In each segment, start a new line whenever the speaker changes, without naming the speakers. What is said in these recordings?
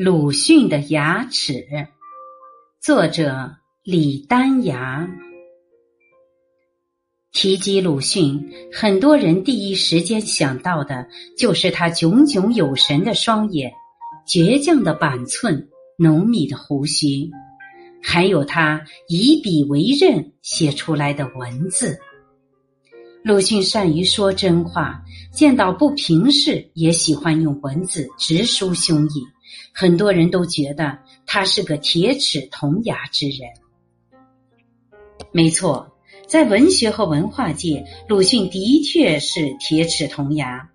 鲁迅的牙齿，作者李丹崖。提及鲁迅，很多人第一时间想到的就是他炯炯有神的双眼、倔强的板寸、浓密的胡须，还有他以笔为刃写出来的文字。鲁迅善于说真话，见到不平事也喜欢用文字直抒胸臆。很多人都觉得他是个铁齿铜牙之人。没错，在文学和文化界，鲁迅的确是铁齿铜牙。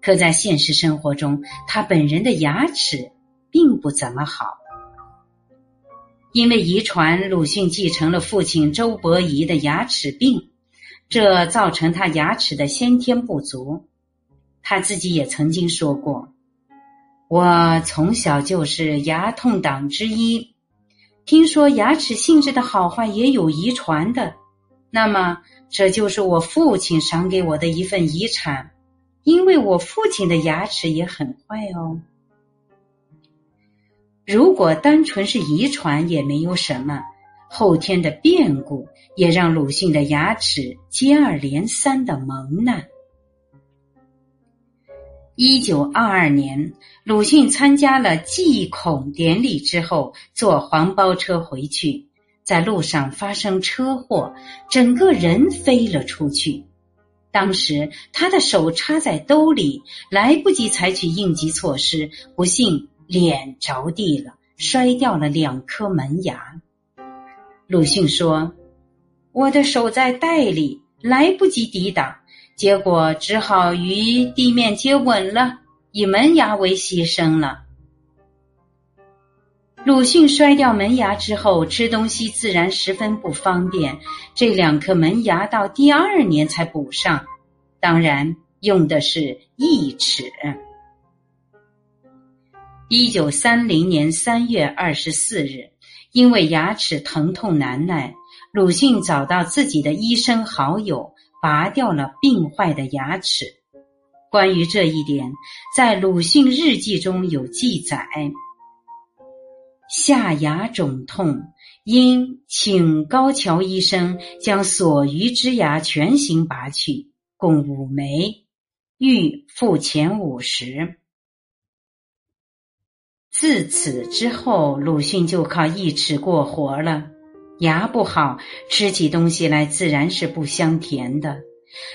可在现实生活中，他本人的牙齿并不怎么好。因为遗传，鲁迅继承了父亲周伯仪的牙齿病。这造成他牙齿的先天不足，他自己也曾经说过：“我从小就是牙痛党之一。听说牙齿性质的好坏也有遗传的，那么这就是我父亲赏给我的一份遗产，因为我父亲的牙齿也很坏哦。如果单纯是遗传，也没有什么。”后天的变故也让鲁迅的牙齿接二连三的蒙难。一九二二年，鲁迅参加了祭孔典礼之后，坐黄包车回去，在路上发生车祸，整个人飞了出去。当时他的手插在兜里，来不及采取应急措施，不幸脸着地了，摔掉了两颗门牙。鲁迅说：“我的手在袋里，来不及抵挡，结果只好与地面接吻了，以门牙为牺牲了。”鲁迅摔掉门牙之后，吃东西自然十分不方便，这两颗门牙到第二年才补上，当然用的是义齿。一九三零年三月二十四日。因为牙齿疼痛难耐，鲁迅找到自己的医生好友，拔掉了病坏的牙齿。关于这一点，在鲁迅日记中有记载：下牙肿痛，因请高桥医生将所余之牙全行拔去，共五枚，欲付钱五十。自此之后，鲁迅就靠义齿过活了。牙不好，吃起东西来自然是不香甜的。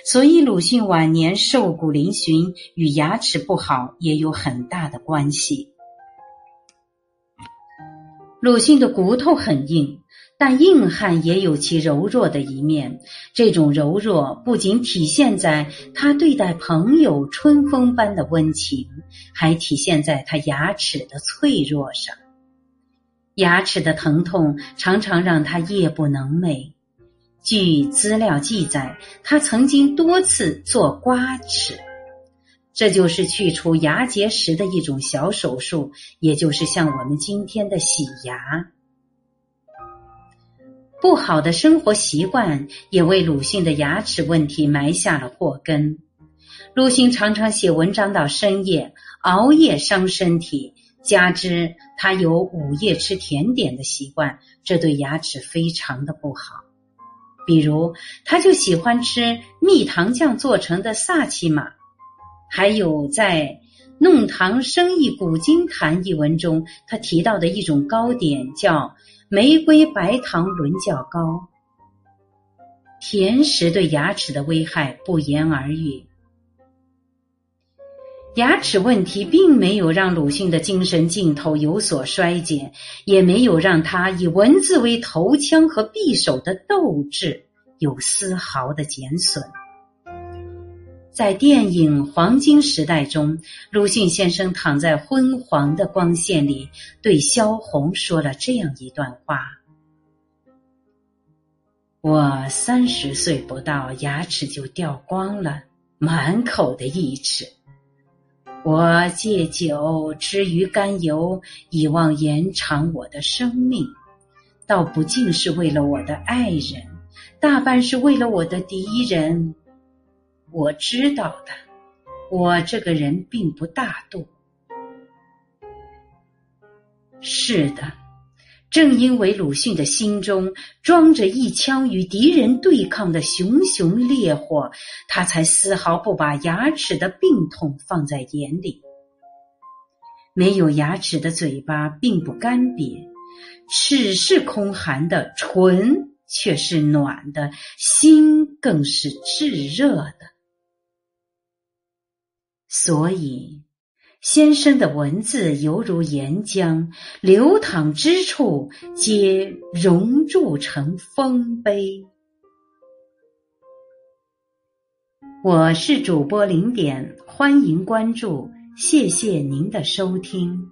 所以，鲁迅晚年瘦骨嶙峋与牙齿不好也有很大的关系。鲁迅的骨头很硬。但硬汉也有其柔弱的一面，这种柔弱不仅体现在他对待朋友春风般的温情，还体现在他牙齿的脆弱上。牙齿的疼痛常常让他夜不能寐。据资料记载，他曾经多次做刮齿，这就是去除牙结石的一种小手术，也就是像我们今天的洗牙。不好的生活习惯也为鲁迅的牙齿问题埋下了祸根。鲁迅常常写文章到深夜，熬夜伤身体，加之他有午夜吃甜点的习惯，这对牙齿非常的不好。比如，他就喜欢吃蜜糖酱做成的萨琪玛，还有在《弄堂生意古今谈》一文中，他提到的一种糕点叫。玫瑰白糖轮较高，甜食对牙齿的危害不言而喻。牙齿问题并没有让鲁迅的精神劲头有所衰减，也没有让他以文字为头枪和匕首的斗志有丝毫的减损。在电影《黄金时代》中，鲁迅先生躺在昏黄的光线里，对萧红说了这样一段话：“我三十岁不到，牙齿就掉光了，满口的义齿。我戒酒，吃鱼肝油，以望延长我的生命，倒不尽是为了我的爱人，大半是为了我的敌人。”我知道的，我这个人并不大度。是的，正因为鲁迅的心中装着一腔与敌人对抗的熊熊烈火，他才丝毫不把牙齿的病痛放在眼里。没有牙齿的嘴巴并不干瘪，齿是空寒的，唇却是暖的，心更是炙热的。所以。先生的文字犹如岩浆，流淌之处皆熔铸成丰碑。我是主播零点，欢迎关注，谢谢您的收听。